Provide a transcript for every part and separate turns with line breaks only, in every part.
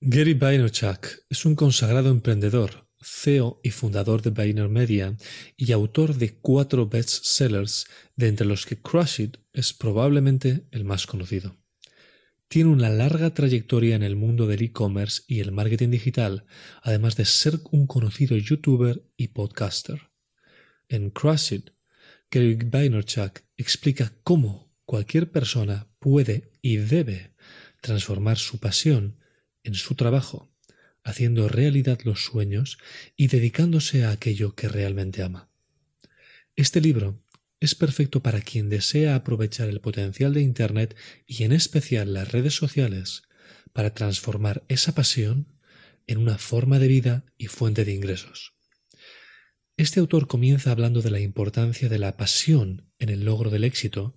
Gary Vaynerchuk es un consagrado emprendedor, CEO y fundador de VaynerMedia y autor de cuatro bestsellers, de entre los que Crush It es probablemente el más conocido. Tiene una larga trayectoria en el mundo del e-commerce y el marketing digital, además de ser un conocido youtuber y podcaster. En Crush It, Gary Vaynerchuk explica cómo cualquier persona puede y debe transformar su pasión en su trabajo, haciendo realidad los sueños y dedicándose a aquello que realmente ama. Este libro es perfecto para quien desea aprovechar el potencial de Internet y en especial las redes sociales para transformar esa pasión en una forma de vida y fuente de ingresos. Este autor comienza hablando de la importancia de la pasión en el logro del éxito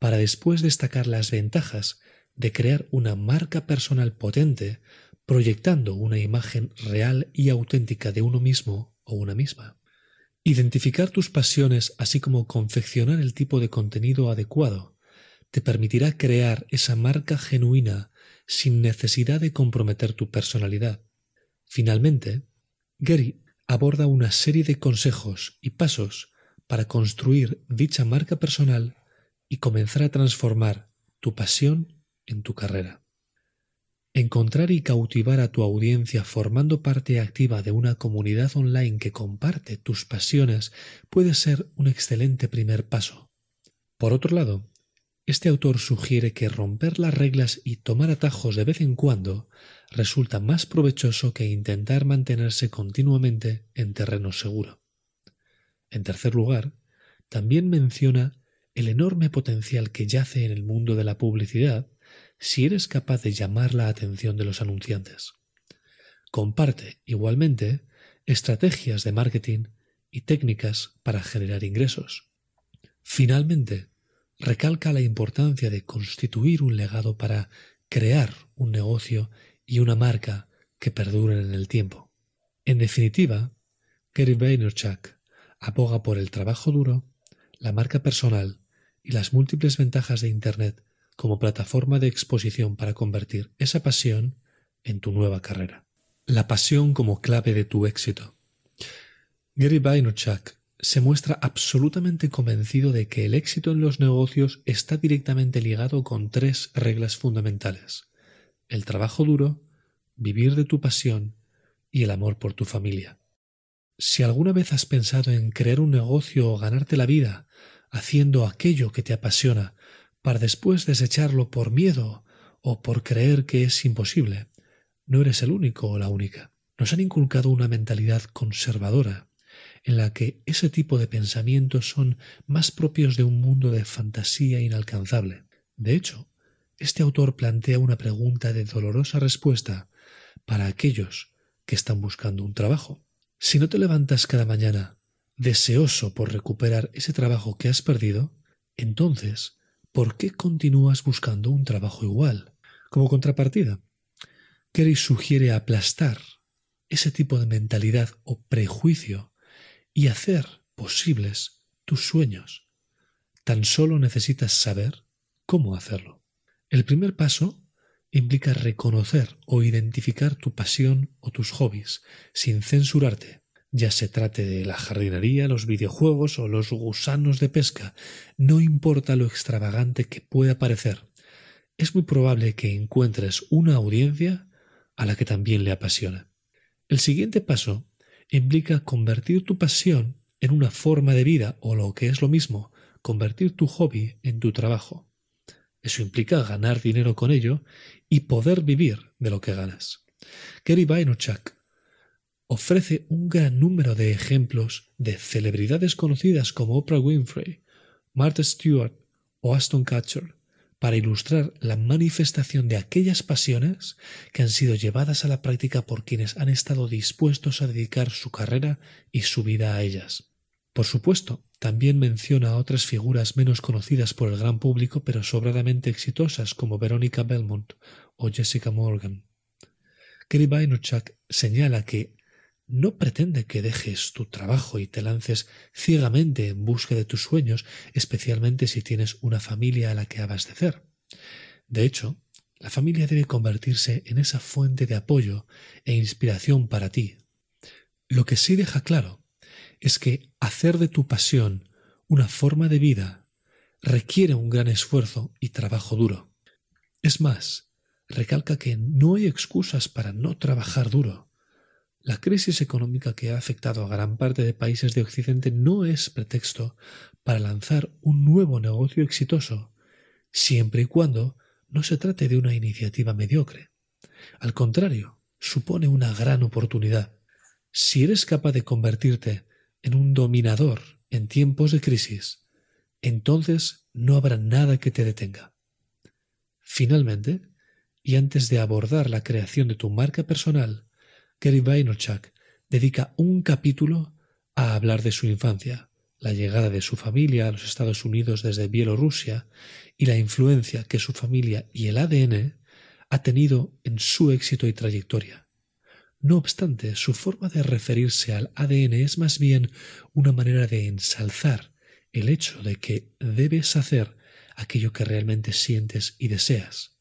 para después destacar las ventajas de crear una marca personal potente proyectando una imagen real y auténtica de uno mismo o una misma. Identificar tus pasiones así como confeccionar el tipo de contenido adecuado te permitirá crear esa marca genuina sin necesidad de comprometer tu personalidad. Finalmente, Gary aborda una serie de consejos y pasos para construir dicha marca personal y comenzar a transformar tu pasión en tu carrera. Encontrar y cautivar a tu audiencia formando parte activa de una comunidad online que comparte tus pasiones puede ser un excelente primer paso. Por otro lado, este autor sugiere que romper las reglas y tomar atajos de vez en cuando resulta más provechoso que intentar mantenerse continuamente en terreno seguro. En tercer lugar, también menciona el enorme potencial que yace en el mundo de la publicidad si eres capaz de llamar la atención de los anunciantes. Comparte, igualmente, estrategias de marketing y técnicas para generar ingresos. Finalmente, recalca la importancia de constituir un legado para crear un negocio y una marca que perduren en el tiempo. En definitiva, Gary Vaynerchuk aboga por el trabajo duro, la marca personal y las múltiples ventajas de Internet como plataforma de exposición para convertir esa pasión en tu nueva carrera. La pasión como clave de tu éxito. Gary Vaynerchuk se muestra absolutamente convencido de que el éxito en los negocios está directamente ligado con tres reglas fundamentales. El trabajo duro, vivir de tu pasión y el amor por tu familia. Si alguna vez has pensado en crear un negocio o ganarte la vida haciendo aquello que te apasiona, para después desecharlo por miedo o por creer que es imposible. No eres el único o la única. Nos han inculcado una mentalidad conservadora, en la que ese tipo de pensamientos son más propios de un mundo de fantasía inalcanzable. De hecho, este autor plantea una pregunta de dolorosa respuesta para aquellos que están buscando un trabajo. Si no te levantas cada mañana deseoso por recuperar ese trabajo que has perdido, entonces ¿por qué continúas buscando un trabajo igual? Como contrapartida, Kerry sugiere aplastar ese tipo de mentalidad o prejuicio y hacer posibles tus sueños. Tan solo necesitas saber cómo hacerlo. El primer paso implica reconocer o identificar tu pasión o tus hobbies sin censurarte ya se trate de la jardinería, los videojuegos o los gusanos de pesca, no importa lo extravagante que pueda parecer, es muy probable que encuentres una audiencia a la que también le apasiona. El siguiente paso implica convertir tu pasión en una forma de vida o lo que es lo mismo, convertir tu hobby en tu trabajo. Eso implica ganar dinero con ello y poder vivir de lo que ganas. Gary Vaynerchuk ofrece un gran número de ejemplos de celebridades conocidas como Oprah Winfrey, Martha Stewart o Aston Kutcher para ilustrar la manifestación de aquellas pasiones que han sido llevadas a la práctica por quienes han estado dispuestos a dedicar su carrera y su vida a ellas. Por supuesto, también menciona a otras figuras menos conocidas por el gran público pero sobradamente exitosas como Veronica Belmont o Jessica Morgan. Gary Vaynerchuk señala que no pretende que dejes tu trabajo y te lances ciegamente en busca de tus sueños, especialmente si tienes una familia a la que abastecer. De hecho, La familia debe convertirse en esa fuente de apoyo e inspiración para ti. Lo que sí deja claro es que hacer de tu pasión una forma de vida requiere un gran esfuerzo y trabajo duro. Es más, recalca que no hay excusas para no trabajar duro. La crisis económica que ha afectado a gran parte de países de Occidente no es pretexto para lanzar un nuevo negocio exitoso, siempre y cuando no se trate de una iniciativa mediocre. Al contrario, supone una gran oportunidad. Si eres capaz de convertirte en un dominador en tiempos de crisis, entonces no habrá nada que te detenga. Finalmente, y antes de abordar la creación de tu marca personal, Gary Vaynerchuk dedica un capítulo a hablar de su infancia, la llegada de su familia a los Estados Unidos desde Bielorrusia y la influencia que su familia y el ADN ha tenido en su éxito y trayectoria. No obstante, su forma de referirse al ADN es más bien una manera de ensalzar el hecho de que debes hacer aquello que realmente sientes y deseas.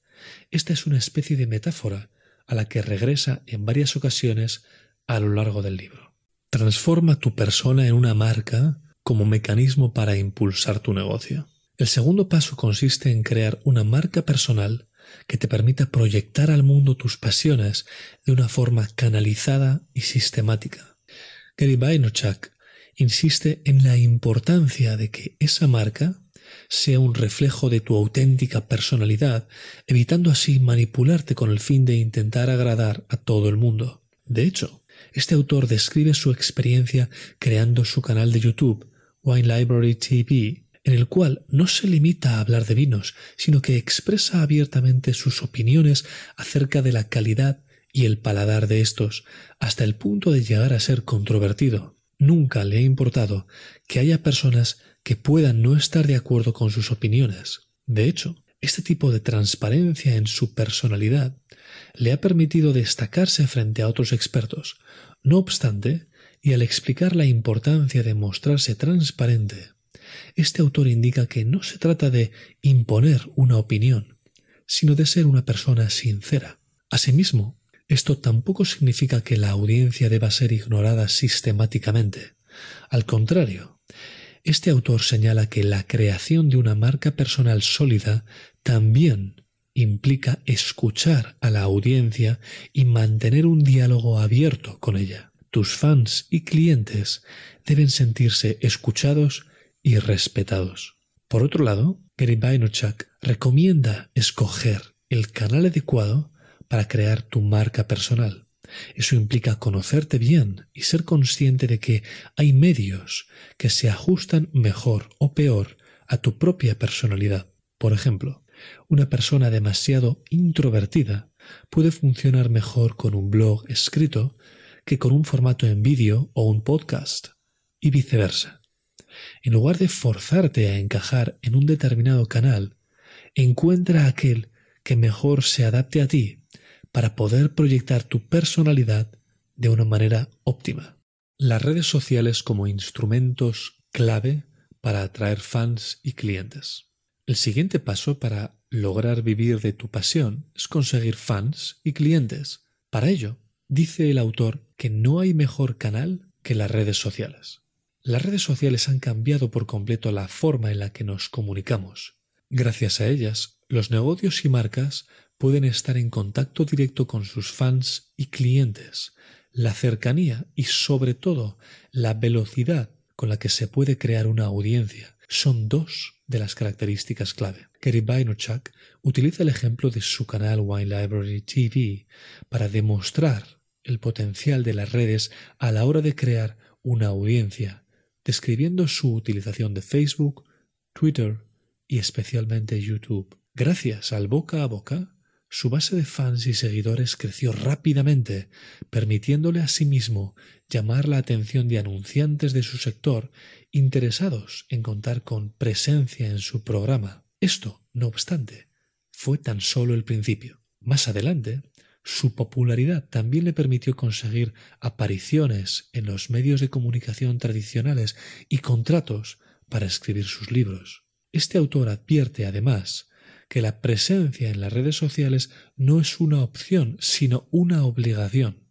Esta es una especie de metáfora a la que regresa en varias ocasiones a lo largo del libro. Transforma tu persona en una marca como mecanismo para impulsar tu negocio. El segundo paso consiste en crear una marca personal que te permita proyectar al mundo tus pasiones de una forma canalizada y sistemática. Gary Vaynerchuk insiste en la importancia de que esa marca sea un reflejo de tu auténtica personalidad, evitando así manipularte con el fin de intentar agradar a todo el mundo. De hecho, este autor describe su experiencia creando su canal de YouTube Wine Library TV, en el cual no se limita a hablar de vinos, sino que expresa abiertamente sus opiniones acerca de la calidad y el paladar de estos, hasta el punto de llegar a ser controvertido. Nunca le ha importado que haya personas que puedan no estar de acuerdo con sus opiniones. De hecho, este tipo de transparencia en su personalidad le ha permitido destacarse frente a otros expertos. No obstante, y al explicar la importancia de mostrarse transparente, este autor indica que no se trata de imponer una opinión, sino de ser una persona sincera. Asimismo, esto tampoco significa que la audiencia deba ser ignorada sistemáticamente. Al contrario, este autor señala que la creación de una marca personal sólida también implica escuchar a la audiencia y mantener un diálogo abierto con ella tus fans y clientes deben sentirse escuchados y respetados. Por otro lado, Gary Vaynerchuk recomienda escoger el canal adecuado para crear tu marca personal. Eso implica conocerte bien y ser consciente de que hay medios que se ajustan mejor o peor a tu propia personalidad. Por ejemplo, una persona demasiado introvertida puede funcionar mejor con un blog escrito que con un formato en vídeo o un podcast, y viceversa. En lugar de forzarte a encajar en un determinado canal, encuentra aquel que mejor se adapte a ti para poder proyectar tu personalidad de una manera óptima. Las redes sociales como instrumentos clave para atraer fans y clientes. El siguiente paso para lograr vivir de tu pasión es conseguir fans y clientes. Para ello, Dice el autor que no hay mejor canal que las redes sociales. Las redes sociales han cambiado por completo la forma en la que nos comunicamos. Gracias a ellas, los negocios y marcas pueden estar en contacto directo con sus fans y clientes. La cercanía y sobre todo la velocidad con la que se puede crear una audiencia son dos de las características clave. Gary Vaynerchuk utiliza el ejemplo de su canal Wine Library TV para demostrar el potencial de las redes a la hora de crear una audiencia, describiendo su utilización de Facebook, Twitter y especialmente YouTube. Gracias al boca a boca, su base de fans y seguidores creció rápidamente, permitiéndole a sí mismo llamar la atención de anunciantes de su sector interesados en contar con presencia en su programa. Esto, no obstante, fue tan solo el principio. Más adelante, su popularidad también le permitió conseguir apariciones en los medios de comunicación tradicionales y contratos para escribir sus libros. Este autor advierte además que la presencia en las redes sociales no es una opción, sino una obligación.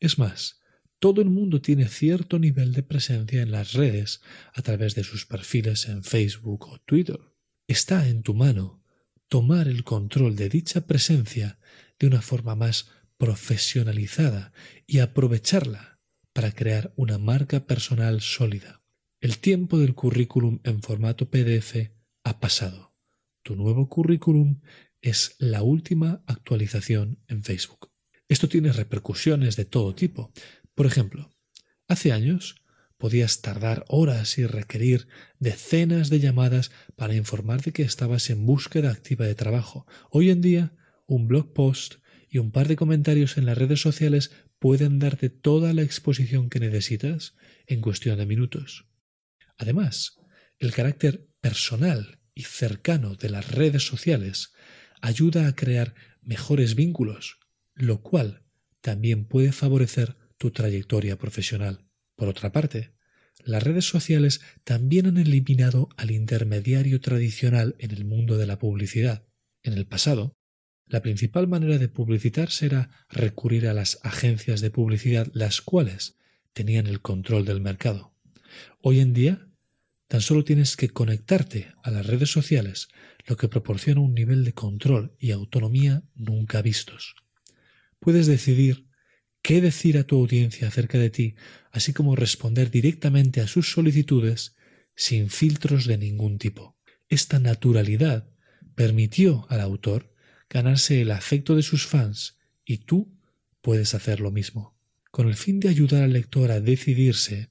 Es más, todo el mundo tiene cierto nivel de presencia en las redes a través de sus perfiles en Facebook o Twitter. Está en tu mano tomar el control de dicha presencia de una forma más profesionalizada y aprovecharla para crear una marca personal sólida. El tiempo del currículum en formato PDF ha pasado. Tu nuevo currículum es la última actualización en Facebook. Esto tiene repercusiones de todo tipo. Por ejemplo, hace años podías tardar horas y requerir decenas de llamadas para informar de que estabas en búsqueda activa de trabajo. Hoy en día, un blog post y un par de comentarios en las redes sociales pueden darte toda la exposición que necesitas en cuestión de minutos. Además, el carácter personal y cercano de las redes sociales ayuda a crear mejores vínculos, lo cual también puede favorecer tu trayectoria profesional. Por otra parte, las redes sociales también han eliminado al intermediario tradicional en el mundo de la publicidad. En el pasado, la principal manera de publicitarse era recurrir a las agencias de publicidad, las cuales tenían el control del mercado. Hoy en día, tan solo tienes que conectarte a las redes sociales, lo que proporciona un nivel de control y autonomía nunca vistos. Puedes decidir qué decir a tu audiencia acerca de ti, así como responder directamente a sus solicitudes sin filtros de ningún tipo. Esta naturalidad permitió al autor ganarse el afecto de sus fans y tú puedes hacer lo mismo. Con el fin de ayudar al lector a decidirse,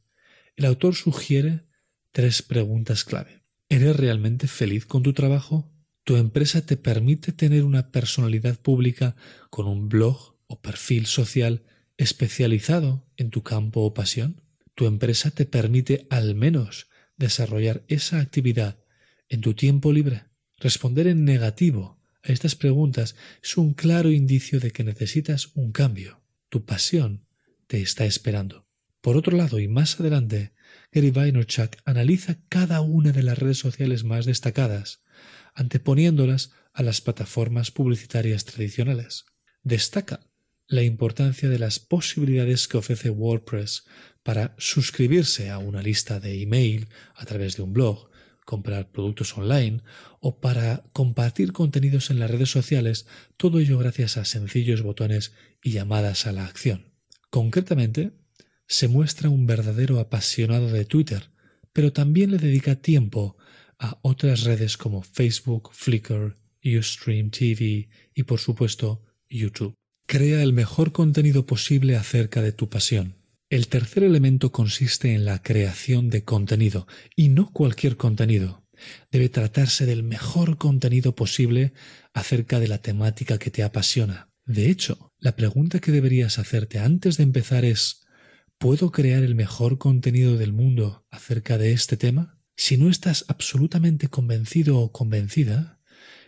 el autor sugiere tres preguntas clave. ¿Eres realmente feliz con tu trabajo? ¿Tu empresa te permite tener una personalidad pública con un blog o perfil social especializado en tu campo o pasión? ¿Tu empresa te permite al menos desarrollar esa actividad en tu tiempo libre? Responder en negativo a estas preguntas es un claro indicio de que necesitas un cambio. Tu pasión te está esperando. Por otro lado, y más adelante, Gary Vaynerchuk analiza cada una de las redes sociales más destacadas, anteponiéndolas a las plataformas publicitarias tradicionales. Destaca la importancia de las posibilidades que ofrece WordPress para suscribirse a una lista de email a través de un blog, comprar productos online o para compartir contenidos en las redes sociales, todo ello gracias a sencillos botones y llamadas a la acción. Concretamente, se muestra un verdadero apasionado de Twitter, pero también le dedica tiempo a otras redes como Facebook, Flickr, Ustream TV y por supuesto YouTube. Crea el mejor contenido posible acerca de tu pasión. El tercer elemento consiste en la creación de contenido, y no cualquier contenido. Debe tratarse del mejor contenido posible acerca de la temática que te apasiona. De hecho, la pregunta que deberías hacerte antes de empezar es ¿Puedo crear el mejor contenido del mundo acerca de este tema? Si no estás absolutamente convencido o convencida,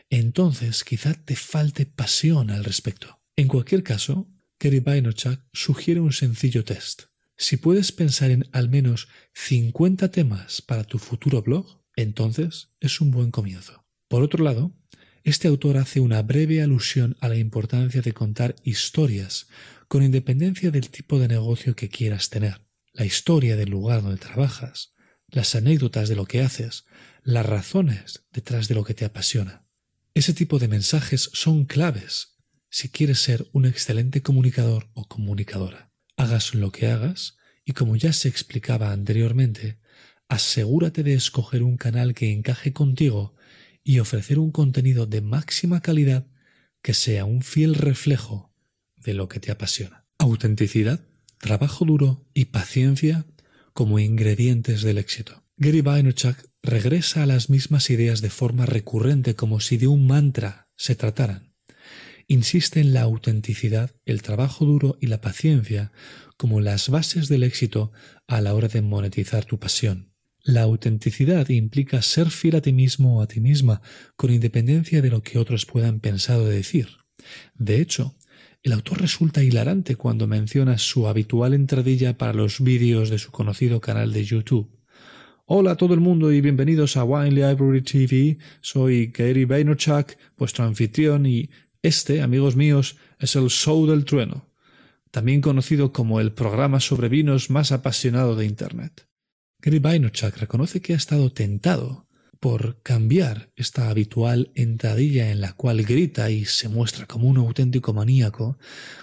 entonces quizá te falte pasión al respecto. En cualquier caso, Kerry Vaynerchuk sugiere un sencillo test. Si puedes pensar en al menos 50 temas para tu futuro blog, entonces es un buen comienzo. Por otro lado, este autor hace una breve alusión a la importancia de contar historias con independencia del tipo de negocio que quieras tener. La historia del lugar donde trabajas, las anécdotas de lo que haces, las razones detrás de lo que te apasiona. Ese tipo de mensajes son claves si quieres ser un excelente comunicador o comunicadora. Hagas lo que hagas y como ya se explicaba anteriormente, asegúrate de escoger un canal que encaje contigo y ofrecer un contenido de máxima calidad que sea un fiel reflejo de lo que te apasiona. Autenticidad, trabajo duro y paciencia como ingredientes del éxito. Gary Vaynerchuk regresa a las mismas ideas de forma recurrente como si de un mantra se trataran insiste en la autenticidad, el trabajo duro y la paciencia como las bases del éxito a la hora de monetizar tu pasión. La autenticidad implica ser fiel a ti mismo o a ti misma, con independencia de lo que otros puedan pensar o decir. De hecho, el autor resulta hilarante cuando menciona su habitual entradilla para los vídeos de su conocido canal de YouTube. Hola a todo el mundo y bienvenidos a Wine Library TV. Soy Gary Vaynerchuk, vuestro anfitrión, y este, amigos míos, es el Show del Trueno, también conocido como el programa sobre vinos más apasionado de Internet. Gary Vaynerchuk reconoce que ha estado tentado por cambiar esta habitual entradilla en la cual grita y se muestra como un auténtico maníaco,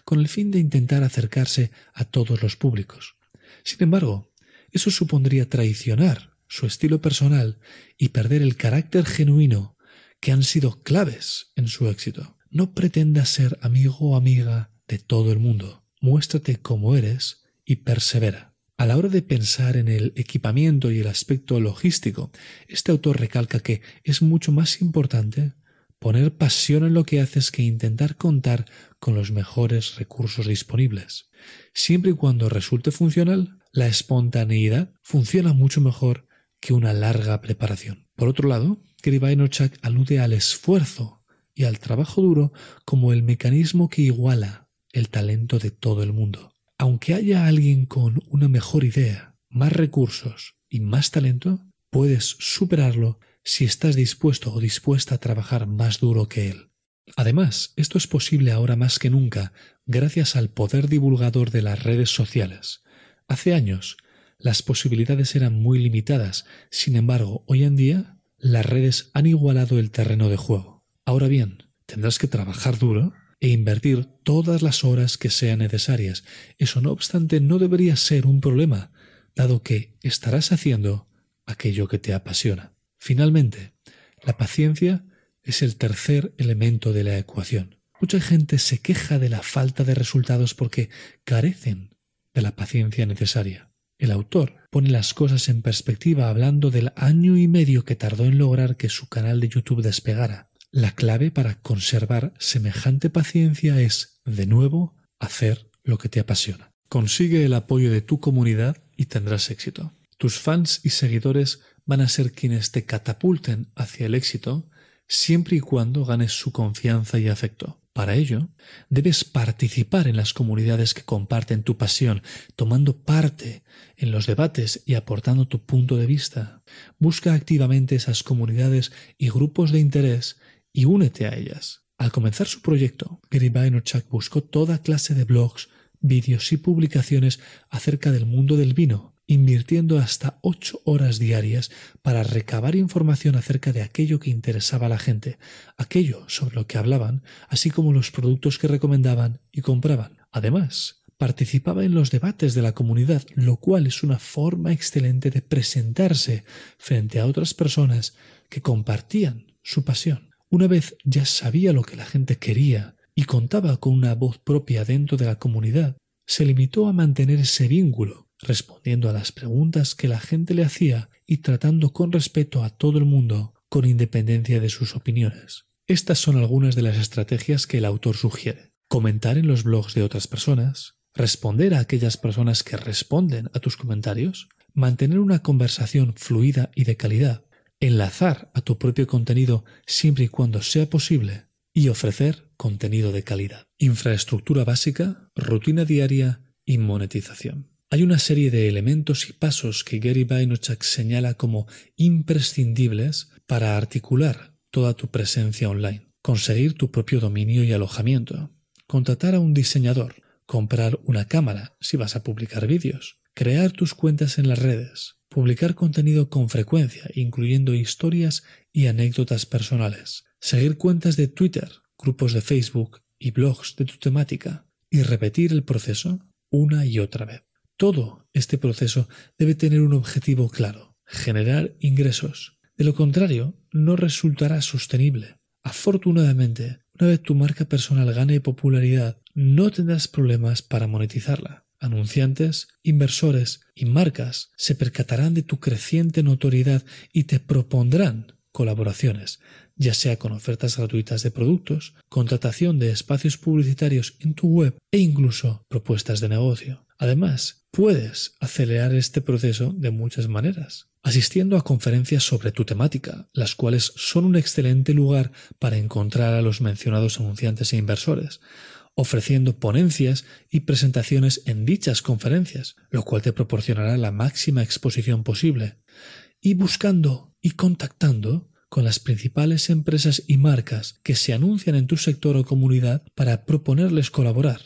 con el fin de intentar acercarse a todos los públicos. Sin embargo, eso supondría traicionar su estilo personal y perder el carácter genuino que han sido claves en su éxito. No pretendas ser amigo o amiga de todo el mundo. Muéstrate como eres y persevera. A la hora de pensar en el equipamiento y el aspecto logístico, este autor recalca que es mucho más importante poner pasión en lo que haces que intentar contar con los mejores recursos disponibles. Siempre y cuando resulte funcional, la espontaneidad funciona mucho mejor que una larga preparación. Por otro lado, Vaynerchuk alude al esfuerzo y al trabajo duro como el mecanismo que iguala el talento de todo el mundo. Aunque haya alguien con una mejor idea, más recursos y más talento, puedes superarlo si estás dispuesto o dispuesta a trabajar más duro que él. Además, esto es posible ahora más que nunca gracias al poder divulgador de las redes sociales. Hace años, las posibilidades eran muy limitadas. Sin embargo, hoy en día las redes han igualado el terreno de juego. Ahora bien, tendrás que trabajar duro e invertir todas las horas que sean necesarias. Eso no obstante no debería ser un problema, dado que estarás haciendo aquello que te apasiona. Finalmente, la paciencia es el tercer elemento de la ecuación. Mucha gente se queja de la falta de resultados porque carecen de la paciencia necesaria. El autor pone las cosas en perspectiva hablando del año y medio que tardó en lograr que su canal de YouTube despegara. La clave para conservar semejante paciencia es, de nuevo, hacer lo que te apasiona. Consigue el apoyo de tu comunidad y tendrás éxito. Tus fans y seguidores van a ser quienes te catapulten hacia el éxito siempre y cuando ganes su confianza y afecto. Para ello, debes participar en las comunidades que comparten tu pasión, tomando parte en los debates y aportando tu punto de vista. Busca activamente esas comunidades y grupos de interés y únete a ellas. Al comenzar su proyecto, Gary Vaynerchuk buscó toda clase de blogs, vídeos y publicaciones acerca del mundo del vino, invirtiendo hasta ocho horas diarias para recabar información acerca de aquello que interesaba a la gente, aquello sobre lo que hablaban, así como los productos que recomendaban y compraban. Además, participaba en los debates de la comunidad, lo cual es una forma excelente de presentarse frente a otras personas que compartían su pasión. Una vez ya sabía lo que la gente quería y contaba con una voz propia dentro de la comunidad, se limitó a mantener ese vínculo respondiendo a las preguntas que la gente le hacía y tratando con respeto a todo el mundo con independencia de sus opiniones. Estas son algunas de las estrategias que el autor sugiere. Comentar en los blogs de otras personas, responder a aquellas personas que responden a tus comentarios, mantener una conversación fluida y de calidad, enlazar a tu propio contenido siempre y cuando sea posible y ofrecer contenido de calidad. Infraestructura básica, rutina diaria y monetización. Hay una serie de elementos y pasos que Gary Vaynerchuk señala como imprescindibles para articular toda tu presencia online. Conseguir tu propio dominio y alojamiento. Contratar a un diseñador. Comprar una cámara si vas a publicar vídeos. Crear tus cuentas en las redes. Publicar contenido con frecuencia, incluyendo historias y anécdotas personales. Seguir cuentas de Twitter, grupos de Facebook y blogs de tu temática. Y repetir el proceso una y otra vez. Todo este proceso debe tener un objetivo claro, generar ingresos. De lo contrario, no resultará sostenible. Afortunadamente, una vez tu marca personal gane popularidad, no tendrás problemas para monetizarla. Anunciantes, inversores y marcas se percatarán de tu creciente notoriedad y te propondrán colaboraciones, ya sea con ofertas gratuitas de productos, contratación de espacios publicitarios en tu web e incluso propuestas de negocio. Además, Puedes acelerar este proceso de muchas maneras, asistiendo a conferencias sobre tu temática, las cuales son un excelente lugar para encontrar a los mencionados anunciantes e inversores, ofreciendo ponencias y presentaciones en dichas conferencias, lo cual te proporcionará la máxima exposición posible, y buscando y contactando con las principales empresas y marcas que se anuncian en tu sector o comunidad para proponerles colaborar.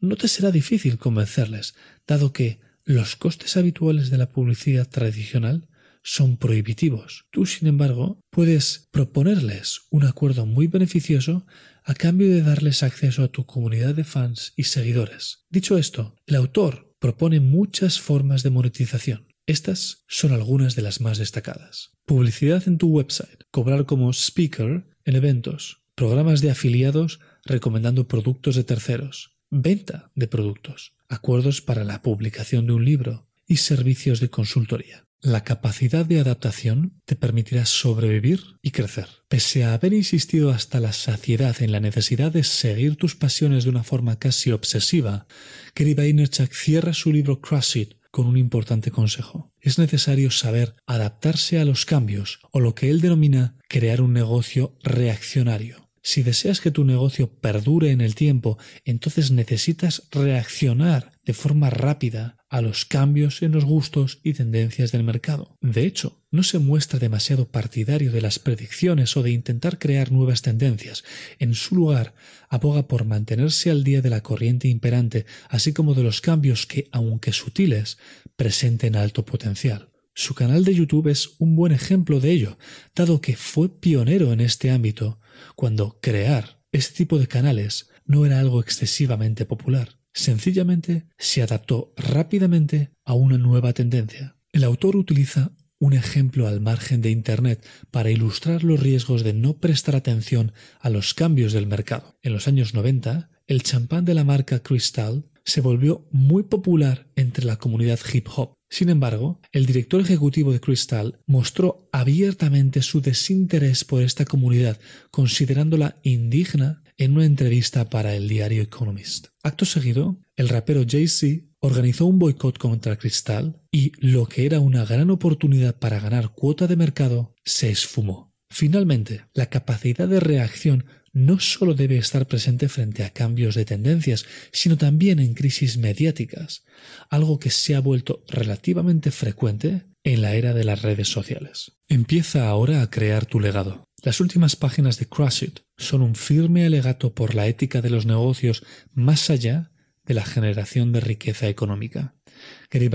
No te será difícil convencerles, dado que los costes habituales de la publicidad tradicional son prohibitivos. Tú, sin embargo, puedes proponerles un acuerdo muy beneficioso a cambio de darles acceso a tu comunidad de fans y seguidores. Dicho esto, el autor propone muchas formas de monetización. Estas son algunas de las más destacadas. Publicidad en tu website, cobrar como speaker en eventos, programas de afiliados recomendando productos de terceros, venta de productos, acuerdos para la publicación de un libro y servicios de consultoría. La capacidad de adaptación te permitirá sobrevivir y crecer. Pese a haber insistido hasta la saciedad en la necesidad de seguir tus pasiones de una forma casi obsesiva, Gary Vaynerchuk cierra su libro Crush It con un importante consejo. Es necesario saber adaptarse a los cambios o lo que él denomina crear un negocio reaccionario. Si deseas que tu negocio perdure en el tiempo, entonces necesitas reaccionar de forma rápida a los cambios en los gustos y tendencias del mercado. De hecho, no se muestra demasiado partidario de las predicciones o de intentar crear nuevas tendencias. En su lugar, aboga por mantenerse al día de la corriente imperante, así como de los cambios que, aunque sutiles, presenten alto potencial. Su canal de YouTube es un buen ejemplo de ello, dado que fue pionero en este ámbito cuando crear este tipo de canales no era algo excesivamente popular. Sencillamente se adaptó rápidamente a una nueva tendencia. El autor utiliza un ejemplo al margen de Internet para ilustrar los riesgos de no prestar atención a los cambios del mercado. En los años 90, el champán de la marca Crystal se volvió muy popular entre la comunidad hip hop. Sin embargo, el director ejecutivo de Crystal mostró abiertamente su desinterés por esta comunidad, considerándola indigna en una entrevista para el diario Economist. Acto seguido, el rapero Jay-Z organizó un boicot contra Crystal y lo que era una gran oportunidad para ganar cuota de mercado se esfumó. Finalmente, la capacidad de reacción no solo debe estar presente frente a cambios de tendencias, sino también en crisis mediáticas, algo que se ha vuelto relativamente frecuente en la era de las redes sociales. Empieza ahora a crear tu legado. Las últimas páginas de Crush It son un firme alegato por la ética de los negocios más allá de la generación de riqueza económica. Gary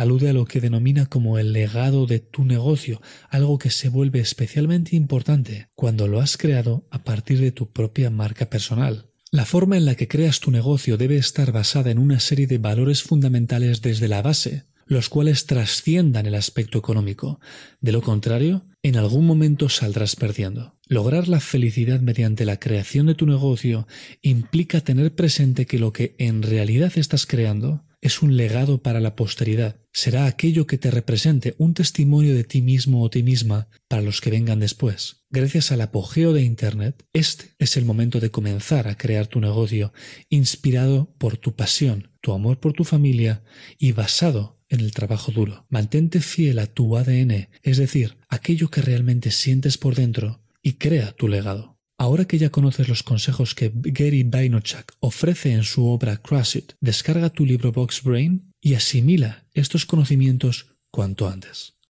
alude a lo que denomina como el legado de tu negocio, algo que se vuelve especialmente importante cuando lo has creado a partir de tu propia marca personal. La forma en la que creas tu negocio debe estar basada en una serie de valores fundamentales desde la base, los cuales trasciendan el aspecto económico. De lo contrario, en algún momento saldrás perdiendo. Lograr la felicidad mediante la creación de tu negocio implica tener presente que lo que en realidad estás creando es un legado para la posteridad. Será aquello que te represente un testimonio de ti mismo o ti misma para los que vengan después. Gracias al apogeo de Internet, este es el momento de comenzar a crear tu negocio, inspirado por tu pasión, tu amor por tu familia y basado en el trabajo duro. Mantente fiel a tu ADN, es decir, aquello que realmente sientes por dentro, y crea tu legado. Ahora que ya conoces los consejos que Gary Vaynerchuk ofrece en su obra Crush It, descarga tu libro Box Brain y asimila estos conocimientos cuanto antes.